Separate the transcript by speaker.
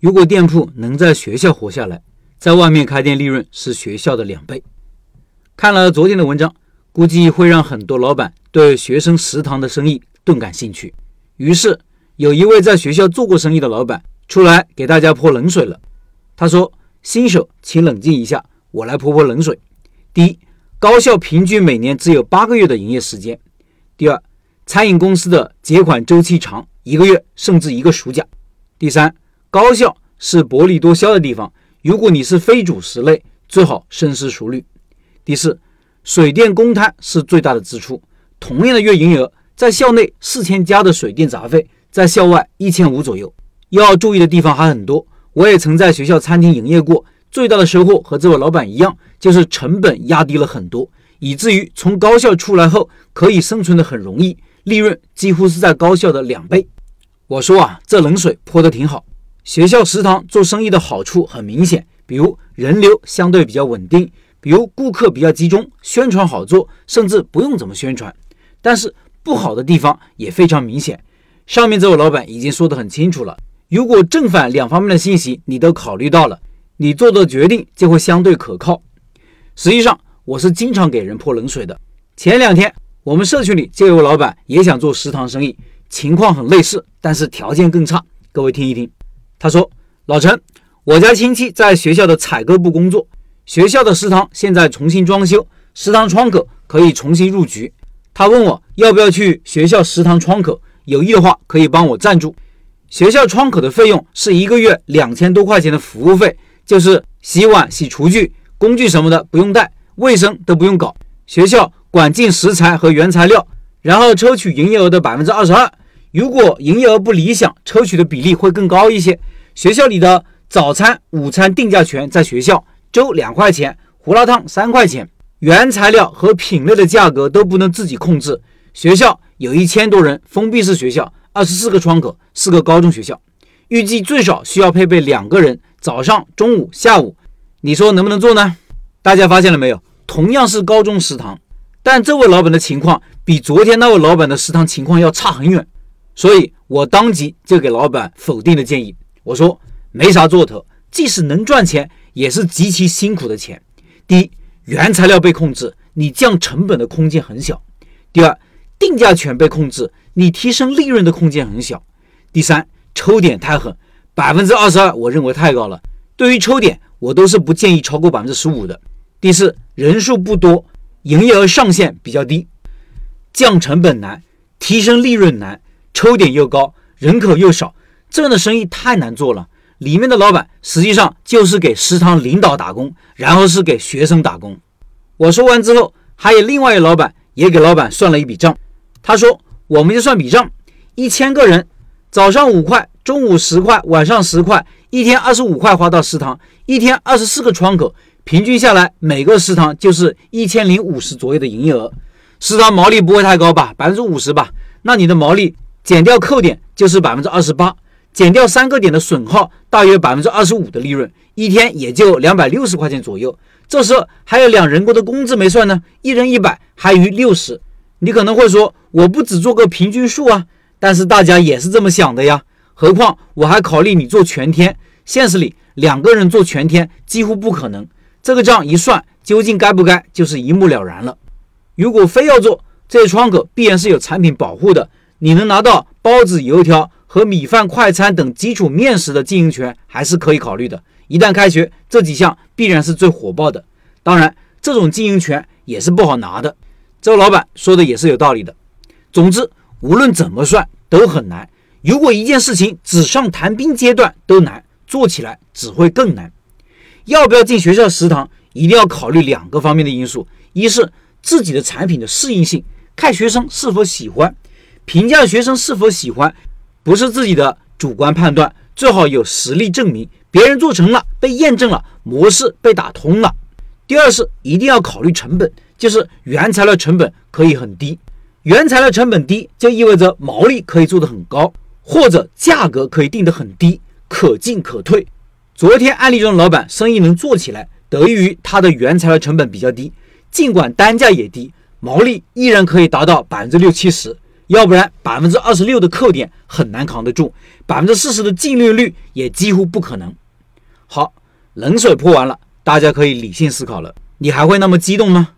Speaker 1: 如果店铺能在学校活下来，在外面开店利润是学校的两倍。看了昨天的文章，估计会让很多老板对学生食堂的生意顿感兴趣。于是，有一位在学校做过生意的老板出来给大家泼冷水了。他说：“新手，请冷静一下，我来泼泼冷水。第一，高校平均每年只有八个月的营业时间；第二，餐饮公司的结款周期长，一个月甚至一个暑假；第三。”高校是薄利多销的地方，如果你是非主食类，最好深思熟虑。第四，水电公摊是最大的支出，同样的月营业额，在校内四千加的水电杂费，在校外一千五左右。要注意的地方还很多，我也曾在学校餐厅营业过，最大的收获和这位老板一样，就是成本压低了很多，以至于从高校出来后可以生存的很容易，利润几乎是在高校的两倍。我说啊，这冷水泼的挺好。学校食堂做生意的好处很明显，比如人流相对比较稳定，比如顾客比较集中，宣传好做，甚至不用怎么宣传。但是不好的地方也非常明显。上面这位老板已经说得很清楚了，如果正反两方面的信息你都考虑到了，你做的决定就会相对可靠。实际上，我是经常给人泼冷水的。前两天我们社区里就有老板也想做食堂生意，情况很类似，但是条件更差。各位听一听。他说：“老陈，我家亲戚在学校的采购部工作，学校的食堂现在重新装修，食堂窗口可以重新入局。他问我要不要去学校食堂窗口，有意的话可以帮我赞助。学校窗口的费用是一个月两千多块钱的服务费，就是洗碗、洗厨具、工具什么的不用带，卫生都不用搞。学校管进食材和原材料，然后抽取营业额的百分之二十二。”如果营业额不理想，抽取的比例会更高一些。学校里的早餐、午餐定价权在学校，粥两块钱，胡辣汤三块钱，原材料和品类的价格都不能自己控制。学校有一千多人，封闭式学校，二十四个窗口，四个高中学校，预计最少需要配备两个人，早上、中午、下午，你说能不能做呢？大家发现了没有？同样是高中食堂，但这位老板的情况比昨天那位老板的食堂情况要差很远。所以我当即就给老板否定了建议。我说没啥做头，即使能赚钱，也是极其辛苦的钱。第一，原材料被控制，你降成本的空间很小；第二，定价权被控制，你提升利润的空间很小；第三，抽点太狠，百分之二十二，我认为太高了。对于抽点，我都是不建议超过百分之十五的。第四，人数不多，营业额上限比较低，降成本难，提升利润难。抽点又高，人口又少，这样的生意太难做了。里面的老板实际上就是给食堂领导打工，然后是给学生打工。我说完之后，还有另外一个老板也给老板算了一笔账。他说：“我们就算笔账，一千个人，早上五块，中午十块，晚上十块，一天二十五块花到食堂，一天二十四个窗口，平均下来每个食堂就是一千零五十左右的营业额。食堂毛利不会太高吧？百分之五十吧？那你的毛利？”减掉扣点就是百分之二十八，减掉三个点的损耗，大约百分之二十五的利润，一天也就两百六十块钱左右。这时候还有两人工的工资没算呢，一人一百，还余六十。你可能会说，我不只做个平均数啊，但是大家也是这么想的呀。何况我还考虑你做全天，现实里两个人做全天几乎不可能。这个账一算，究竟该不该，就是一目了然了。如果非要做，这些窗口必然是有产品保护的。你能拿到包子、油条和米饭快餐等基础面食的经营权，还是可以考虑的。一旦开学，这几项必然是最火爆的。当然，这种经营权也是不好拿的。周老板说的也是有道理的。总之，无论怎么算都很难。如果一件事情纸上谈兵阶段都难，做起来只会更难。要不要进学校食堂，一定要考虑两个方面的因素：一是自己的产品的适应性，看学生是否喜欢。评价学生是否喜欢，不是自己的主观判断，最好有实力证明，别人做成了，被验证了，模式被打通了。第二是一定要考虑成本，就是原材料成本可以很低，原材料成本低就意味着毛利可以做得很高，或者价格可以定得很低，可进可退。昨天案例中的老板生意能做起来，得益于他的原材料成本比较低，尽管单价也低，毛利依然可以达到百分之六七十。要不然百分之二十六的扣点很难扛得住，百分之四十的净利率也几乎不可能。好，冷水泼完了，大家可以理性思考了。你还会那么激动吗？